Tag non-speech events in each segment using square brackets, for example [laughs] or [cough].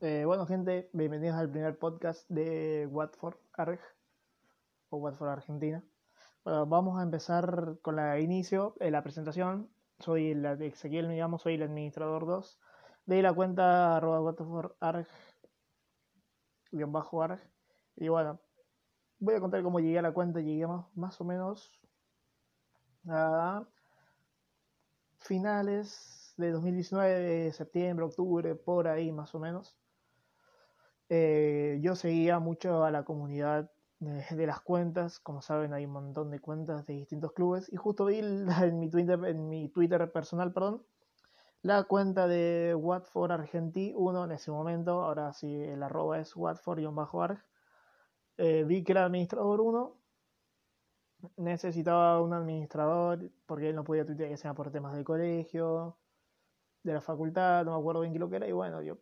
Eh, bueno, gente, bienvenidos al primer podcast de Watford Arg o Watford Argentina. Bueno, vamos a empezar con la inicio, eh, la presentación. Soy el, Ezequiel, me llamo, soy el administrador 2 de la cuenta arroba Watford Arg, bajo Arg. Y bueno, voy a contar cómo llegué a la cuenta. Llegué más, o menos a finales de 2019, septiembre, octubre, por ahí más o menos. Eh, yo seguía mucho a la comunidad de, las cuentas, como saben hay un montón de cuentas de distintos clubes y justo vi en mi Twitter, en mi Twitter personal, perdón, la cuenta de Watford Argentí 1 en ese momento, ahora sí el arroba es Watford-arg, eh, vi que era administrador 1, necesitaba un administrador porque él no podía tuitear que sea por temas del colegio, de la facultad, no me acuerdo bien qué lo que era, y bueno, yo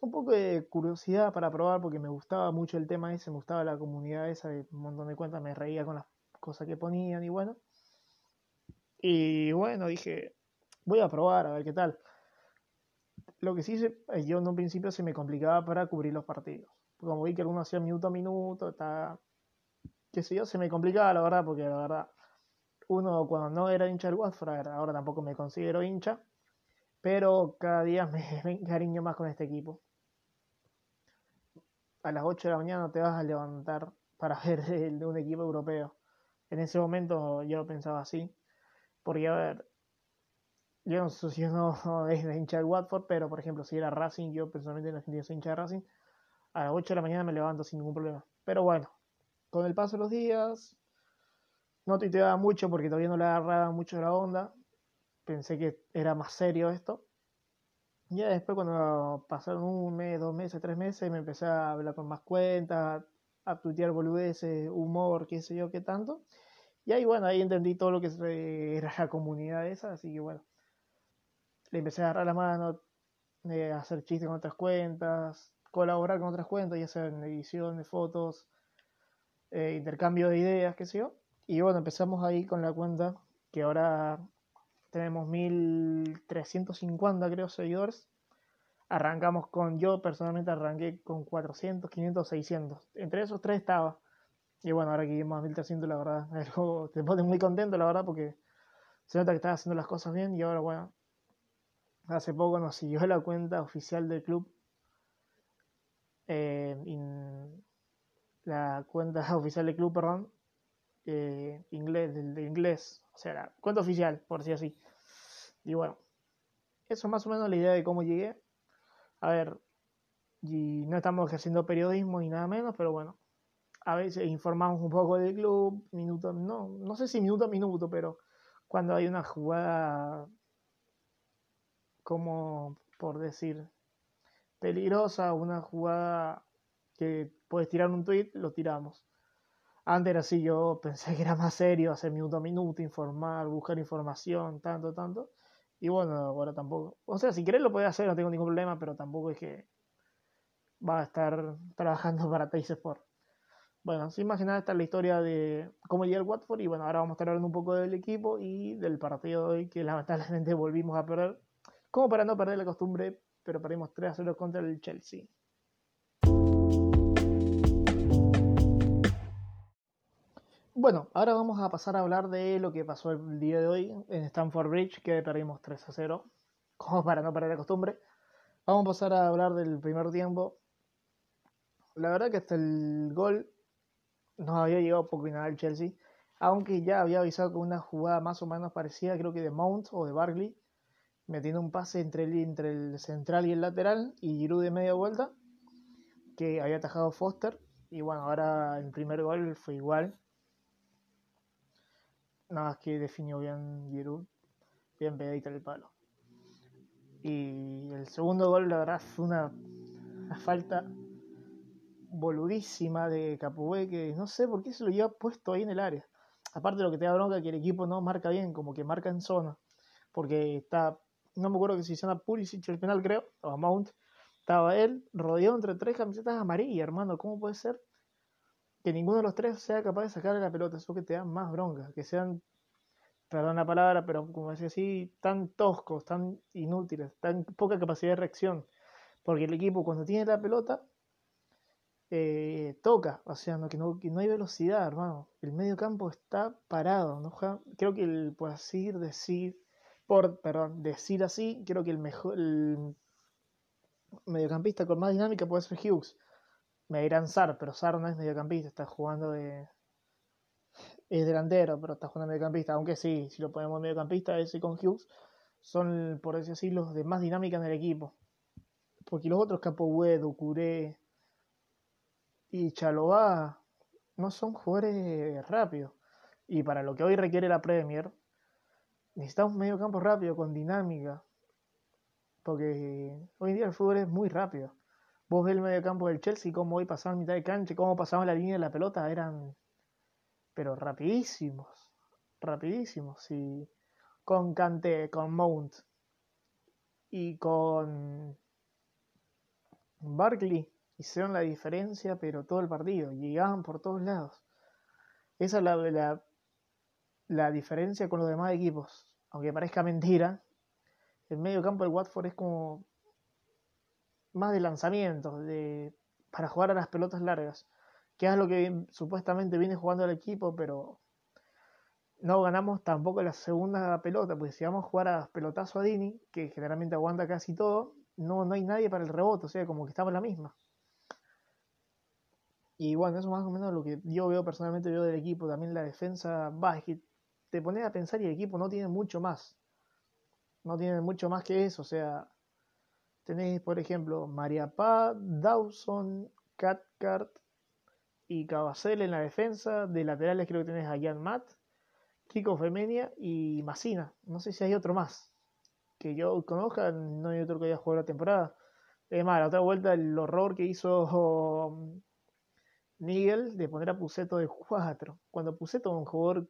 un poco de curiosidad para probar porque me gustaba mucho el tema ese, me gustaba la comunidad esa de un montón de cuentas, me reía con las cosas que ponían y bueno. Y bueno, dije, voy a probar a ver qué tal. Lo que sí, eh, yo en un principio se me complicaba para cubrir los partidos. Como vi que algunos hacían minuto a minuto, está, qué sé yo, se me complicaba la verdad, porque la verdad, uno cuando no era hincha del Watford, ahora tampoco me considero hincha, pero cada día me, [laughs] me encariño más con este equipo a las 8 de la mañana te vas a levantar para [laughs] ver el de un equipo europeo. En ese momento yo pensaba así, porque a ver, yo no si uno [laughs] es hincha del Watford, pero por ejemplo, si era Racing, yo personalmente en Argentina soy hincha de Racing, a las 8 de la mañana me levanto sin ningún problema. Pero bueno, con el paso de los días, no tuiteaba mucho porque todavía no le agarraba mucho la onda. Pensé que era más serio esto. Ya después cuando pasaron un mes, dos meses, tres meses, me empecé a hablar con más cuentas, a tuitear boludeces, humor, qué sé yo, qué tanto. Y ahí bueno, ahí entendí todo lo que era la comunidad esa, así que bueno, le empecé a agarrar la mano, eh, a hacer chistes con otras cuentas, colaborar con otras cuentas, ya sea en edición de fotos, eh, intercambio de ideas, qué sé yo. Y bueno, empezamos ahí con la cuenta que ahora tenemos 1350 creo seguidores. Arrancamos con, yo personalmente arranqué con 400, 500, 600. Entre esos tres estaba. Y bueno, ahora que llevamos a 1300, la verdad, [laughs] te pone muy contento, la verdad, porque se nota que estás haciendo las cosas bien. Y ahora, bueno, hace poco nos siguió la cuenta oficial del club. Eh, la cuenta [laughs] oficial del club, perdón. Eh, inglés, del de inglés, o sea, la cuenta oficial, por decir así. Y bueno, eso es más o menos la idea de cómo llegué. A ver, y no estamos ejerciendo periodismo ni nada menos, pero bueno, a veces informamos un poco del club, minuto, no, no sé si minuto a minuto, pero cuando hay una jugada, como por decir, peligrosa, una jugada que puedes tirar un tweet, lo tiramos. Antes era así, yo pensé que era más serio, hacer minuto a minuto, informar, buscar información, tanto, tanto. Y bueno, ahora tampoco. O sea, si querés lo puedes hacer, no tengo ningún problema, pero tampoco es que va a estar [laughs] trabajando para Tays Sport. Bueno, sin más nada, esta es la historia de cómo llega el Watford. Y bueno, ahora vamos a estar hablando un poco del equipo y del partido de hoy, que lamentablemente [laughs] volvimos a perder. Como para no perder la costumbre, pero perdimos 3 a 0 contra el Chelsea. Bueno, ahora vamos a pasar a hablar de lo que pasó el día de hoy en Stamford Bridge, que perdimos 3 a 0, [laughs] como para no perder la costumbre. Vamos a pasar a hablar del primer tiempo. La verdad que hasta el gol nos había llegado poco y nada el Chelsea, aunque ya había avisado con una jugada más o menos parecida, creo que de Mount o de Barkley, metiendo un pase entre el, entre el central y el lateral y Giroud de media vuelta, que había atajado Foster. Y bueno, ahora el primer gol fue igual, Nada más que definió bien Giroud, bien pegadita el palo. Y el segundo gol, la verdad, fue una, falta boludísima de Capué, que no sé por qué se lo lleva puesto ahí en el área. Aparte de lo que te da bronca, que el equipo no marca bien, como que marca en zona. Porque está, no me acuerdo que se llama Pulisic el penal, creo, o Mount. Estaba él rodeado entre tres camisetas amarillas, hermano. ¿Cómo puede ser? que ninguno de los tres sea capaz de sacarle la pelota, eso que te da más bronca, que sean, perdón la palabra, pero como decía así, tan toscos, tan inútiles, tan poca capacidad de reacción. Porque el equipo cuando tiene la pelota, eh, toca, o sea, no, que, no, no hay velocidad, hermano. El medio campo está parado, ¿no? Creo que el, por así decir, por, perdón, decir así, creo que el mejor, el mediocampista con más dinámica puede ser Hughes. Me dirán Sar, pero Sar no es mediocampista, está jugando de... Es delantero, pero está jugando mediocampista, aunque sí, si lo ponemos mediocampista, ese con Hughes, son, por decir así, los de más dinámica en el equipo. Porque los otros, Capoue, Ducuré y Chalobá, no son jugadores rápidos. Y para lo que hoy requiere la Premier, necesitamos un medio campo rápido, con dinámica. Porque hoy en día el fútbol es muy rápido. Vos ves el medio campo del Chelsea, cómo hoy pasaban mitad de cancha, cómo pasaban la línea de la pelota, eran. Pero rapidísimos. Rapidísimos. Y con Kanté, con Mount y con Barkley hicieron la diferencia, pero todo el partido. Llegaban por todos lados. Esa es la, la, la diferencia con los demás equipos. Aunque parezca mentira, el medio campo del Watford es como más de lanzamiento, de, para jugar a las pelotas largas, que es lo que supuestamente viene jugando el equipo, pero no ganamos tampoco la segunda pelota, porque si vamos a jugar a pelotazo a Dini, que generalmente aguanta casi todo, no, no hay nadie para el rebote, o sea, como que estamos la misma. Y bueno, eso más o menos lo que yo veo personalmente veo del equipo. También la defensa, va, te pones a pensar y el equipo no tiene mucho más. No tiene mucho más que eso. O sea, tenés, por ejemplo, María Paz, Dawson, Cathcart y Cabacel en la defensa. De laterales creo que tenés a Jan Matt, Kiko Femenia y Masina. No sé si hay otro más. Que yo conozca, no hay otro que haya jugado la temporada. Es más, la otra vuelta, el horror que hizo Nigel de poner a Puseto de 4, cuando Puseto es un jugador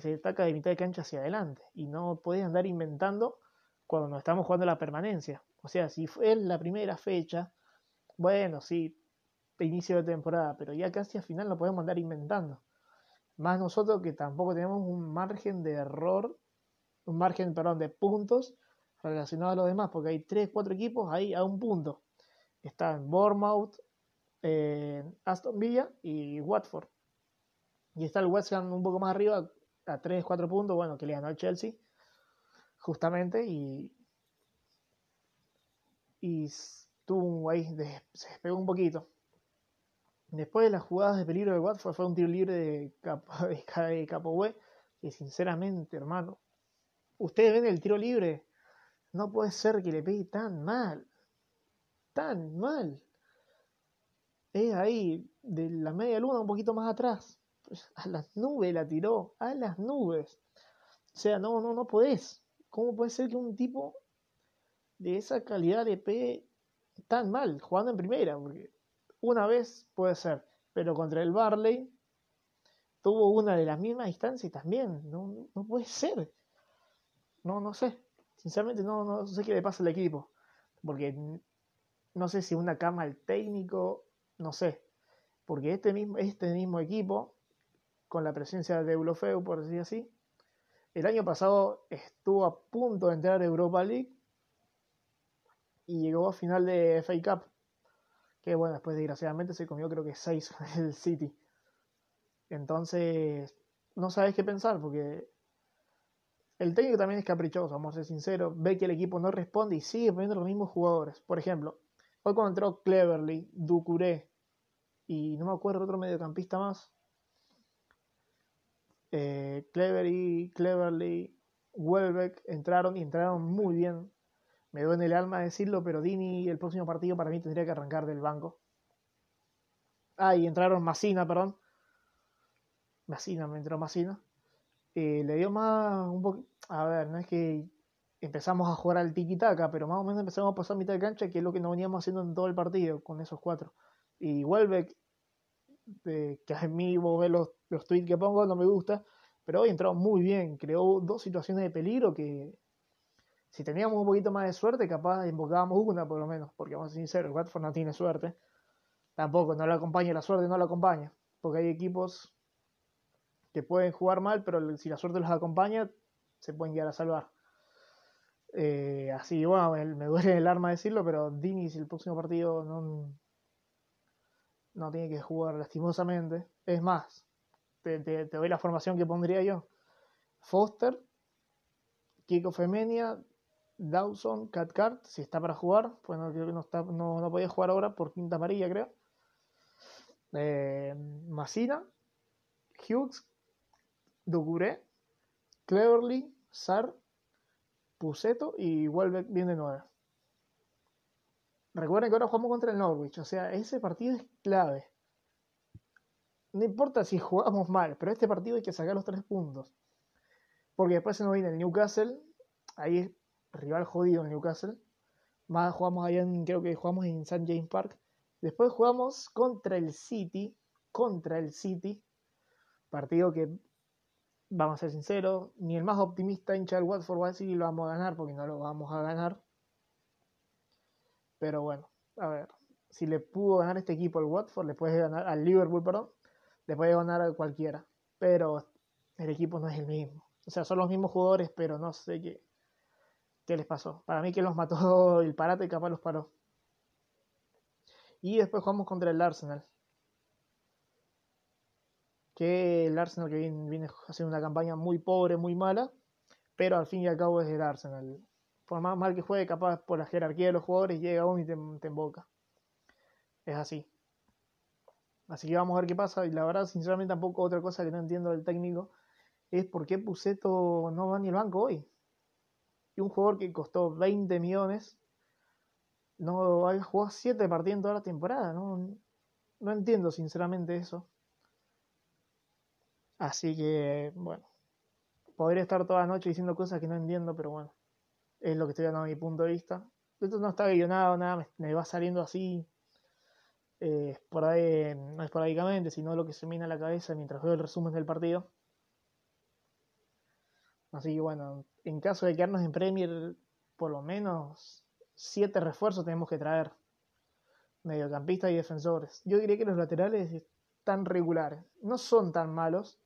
se destaca de mitad de cancha hacia adelante y no puedes andar inventando cuando nos estamos jugando la permanencia. O sea, si fue la primera fecha, bueno, sí, inicio de temporada, pero ya casi al final no podemos andar inventando. Más nosotros que tampoco tenemos un margen de error, un margen, perdón, de puntos relacionado a los demás, porque hay 3, 4 equipos ahí a un punto. Están Bournemouth, eh, Aston Villa y Watford. Y está el West Ham un poco más arriba, a 3, 4 puntos, bueno, que le ganó al Chelsea, justamente, y, y estuvo ahí, se despegó un poquito. Después de las jugadas de peligro de Watford fue un tiro libre de, Capo, [laughs] de que sinceramente, hermano, ustedes ven el tiro libre, no puede ser que le pegue tan mal, tan mal es ahí, de la media luna un poquito más atrás. [laughs] A las nubes la tiró, a las nubes. O sea, no, no, no podés. ¿Cómo puede ser que un tipo de esa calidad le pegue tan mal jugando en primera? Porque una vez puede ser, pero contra el Barley tuvo una de las mismas distancias y también. No, no puede ser. No, no sé. Sinceramente no, no sé qué le pasa al equipo. Porque no sé si una cama al técnico no sé, porque este mismo, este mismo equipo, con la presencia de Eulofeu, por decir así, el año pasado estuvo a punto de entrar a Europa League y llegó a final de FA Cup. Que bueno, después desgraciadamente se comió creo que 6 con [laughs] el City. Entonces, no sabes qué pensar porque el técnico también es caprichoso, vamos a ser sinceros. Ve que el equipo no responde y sigue poniendo los mismos jugadores. Por ejemplo, Hoy cuando entró Cleverly, Ducuré y no me acuerdo otro mediocampista más. Eh, Cleverly, Cleverly, Welbeck entraron y entraron muy bien. Me duele el alma decirlo, pero Dini el próximo partido para mí tendría que arrancar del banco. Ah, y entraron Masina, perdón. Masina, me entró Masina. Eh, le dio más un. A ver, no es que empezamos a jugar al tiki-taka, pero más o menos empezamos a pasar mitad de cancha, que es lo que nos veníamos haciendo en todo el partido con esos cuatro. Y Welbeck, que a mí vos ves los, los tweets que pongo, no me gusta, pero hoy entró muy bien, creó dos situaciones de peligro que si teníamos un poquito más de suerte, capaz invocábamos una por lo menos, porque vamos a ser sinceros, Watford no tiene suerte. Tampoco, no le acompaña la suerte, no la acompaña. porque hay equipos que pueden jugar mal, pero si la suerte los acompaña, se pueden llegar a salvar. Eh, así, bueno, me duele el arma decirlo, pero Dinis el próximo partido no, no tiene que jugar lastimosamente. Es más, te, doy la formación que pondría yo. Foster, Kiko Femenia, Dawson, Catcart, si está para jugar, pues no, no, está, no, podía jugar ahora por quinta amarilla, creo. Eh, Masina, Hughes, Dugure, Cleverly, Sar, Puseto y vuelve bien de nuevo. Recuerden que ahora jugamos contra el Norwich, o sea, ese partido es clave. No importa si [laughs] jugamos mal, pero este partido hay que sacar los tres puntos. Porque después se nos viene el Newcastle, ahí es rival jodido el Newcastle. Más jugamos allá en, creo que jugamos en St. James Park. Después jugamos contra el City, contra el City. Partido que, vamos a ser sinceros, ni el más optimista hincha del Watford va a decir lo vamos a ganar porque no lo vamos a ganar. Pero bueno, a ver, si le pudo ganar este equipo al Watford, le puede ganar al Liverpool, perdón, le puede ganar a cualquiera. Pero el equipo no es el mismo. O sea, son los mismos jugadores, pero no sé qué, qué les pasó. Para mí que los mató [laughs] el parate y capaz los paró. Y después jugamos contra el Arsenal. Que el Arsenal que viene, viene haciendo una campaña muy pobre, muy mala. Pero al fin y al cabo es el Arsenal por más mal que juegue, capaz por la jerarquía de los jugadores, llega uno y te, emboca. Es así. Así que vamos a ver qué pasa. Y la verdad, sinceramente, tampoco otra cosa que no entiendo del técnico es por qué Puseto no va ni al banco hoy. Y un jugador que costó 20 millones no ha jugado 7 partidos en toda la temporada. No, no entiendo sinceramente eso. Así que, bueno, podría estar toda la noche diciendo cosas que no entiendo, pero bueno es lo que estoy dando a mi punto de vista. Esto no está guionado, nada, me, va saliendo así, eh, no esporádicamente, sino lo que se me viene a la cabeza mientras veo el resumen del partido. Así que bueno, en caso de quedarnos en Premier, por lo menos siete refuerzos tenemos que traer. Mediocampistas y defensores. Yo diría que los laterales están regulares. No son tan malos,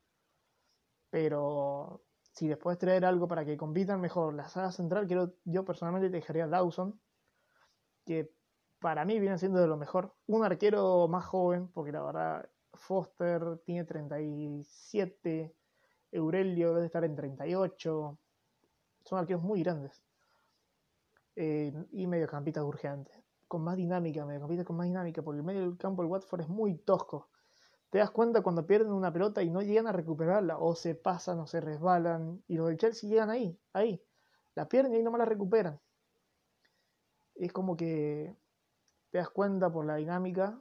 pero si después traer algo para que compitan mejor la saga central, quiero, yo personalmente te dejaría Dawson, que para mí viene siendo de lo mejor. Un arquero más joven, porque la verdad Foster tiene 37, Eurelio debe estar en 38. Son arqueros muy grandes. Eh, y mediocampistas urgentes. Con más dinámica, mediocampistas con más dinámica, porque el medio del campo del Watford es muy tosco te das cuenta cuando pierden una pelota y no llegan a recuperarla, o se pasan o se resbalan, y los del Chelsea llegan ahí, ahí, la pierden y ahí nomás la recuperan. Es como que te das cuenta por la dinámica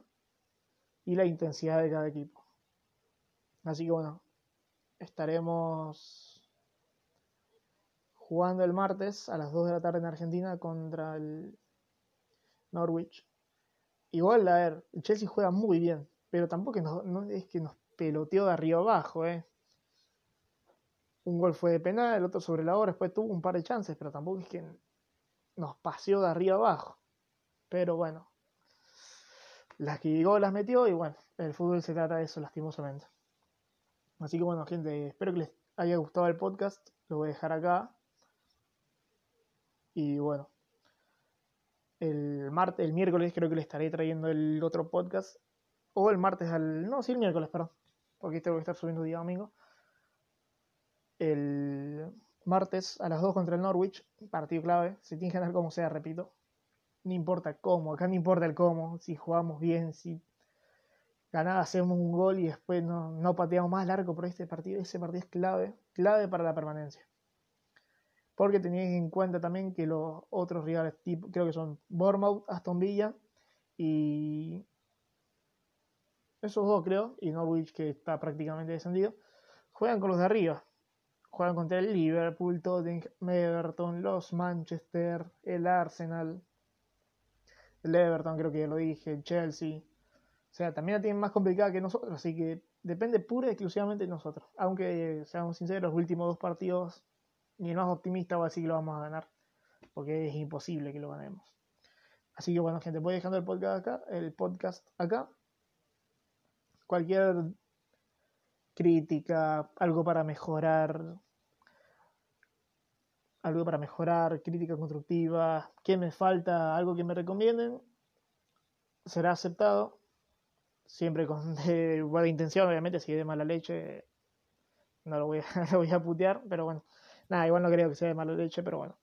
y la intensidad de cada equipo. Así que bueno, estaremos jugando el martes a las 2 de la tarde en Argentina contra el Norwich. Igual, a ver, el Chelsea juega muy bien pero tampoco es que nos peloteó de arriba abajo, ¿eh? Un gol fue de penal, el otro sobre la hora, después tuvo un par de chances, pero tampoco es que nos paseó de arriba abajo. Pero bueno, las que llegó las metió y bueno, el fútbol se trata de eso lastimosamente. Así que bueno, gente, espero que les haya gustado el podcast, lo voy a dejar acá. Y bueno, el martes, el miércoles creo que les estaré trayendo el otro podcast o el martes al. No, sí, el miércoles, perdón. Porque tengo que estar subiendo día domingo. El martes a las 2 contra el Norwich. Partido clave. Se tiene que ganar como sea, repito. No importa cómo. Acá no importa el cómo. Si jugamos bien, si ganada hacemos un gol y después no, no pateamos más largo por este partido. Ese partido es clave. Clave para la permanencia. Porque tenéis en cuenta también que los otros rivales, tipo, creo que son Bournemouth, Aston Villa y esos dos creo, y Norwich que está prácticamente descendido, juegan con los de arriba. Juegan contra el Liverpool, Tottenham, Everton, los Manchester, el Arsenal, el Everton creo que ya lo dije, el Chelsea. O sea, también la tienen más complicada que nosotros, así que depende pura y exclusivamente de nosotros. Aunque, seamos sinceros, los últimos dos partidos, ni el más optimista va a decir que lo vamos a ganar, porque es imposible que lo ganemos. Así que bueno, gente, voy dejando el podcast acá, el podcast acá cualquier crítica, algo para mejorar, algo para mejorar, crítica constructiva, qué me falta, algo que me recomienden, será aceptado, siempre con [laughs] buena intención, obviamente, si es de mala leche, no lo voy, a, [laughs] lo voy a putear, pero bueno, nada, igual no creo que sea de mala leche, pero bueno.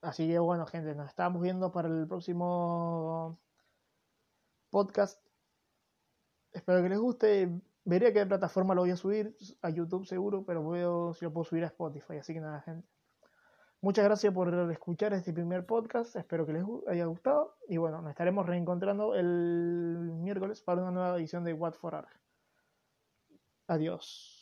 Así que bueno, gente, nos estamos viendo para el próximo podcast. Espero que les guste. Veré a qué plataforma lo voy a subir. A YouTube seguro, pero veo si lo puedo subir a Spotify. Así que nada, gente. Muchas gracias por escuchar este primer podcast. Espero que les haya gustado. Y bueno, nos estaremos reencontrando el miércoles para una nueva edición de What for Art. Adiós.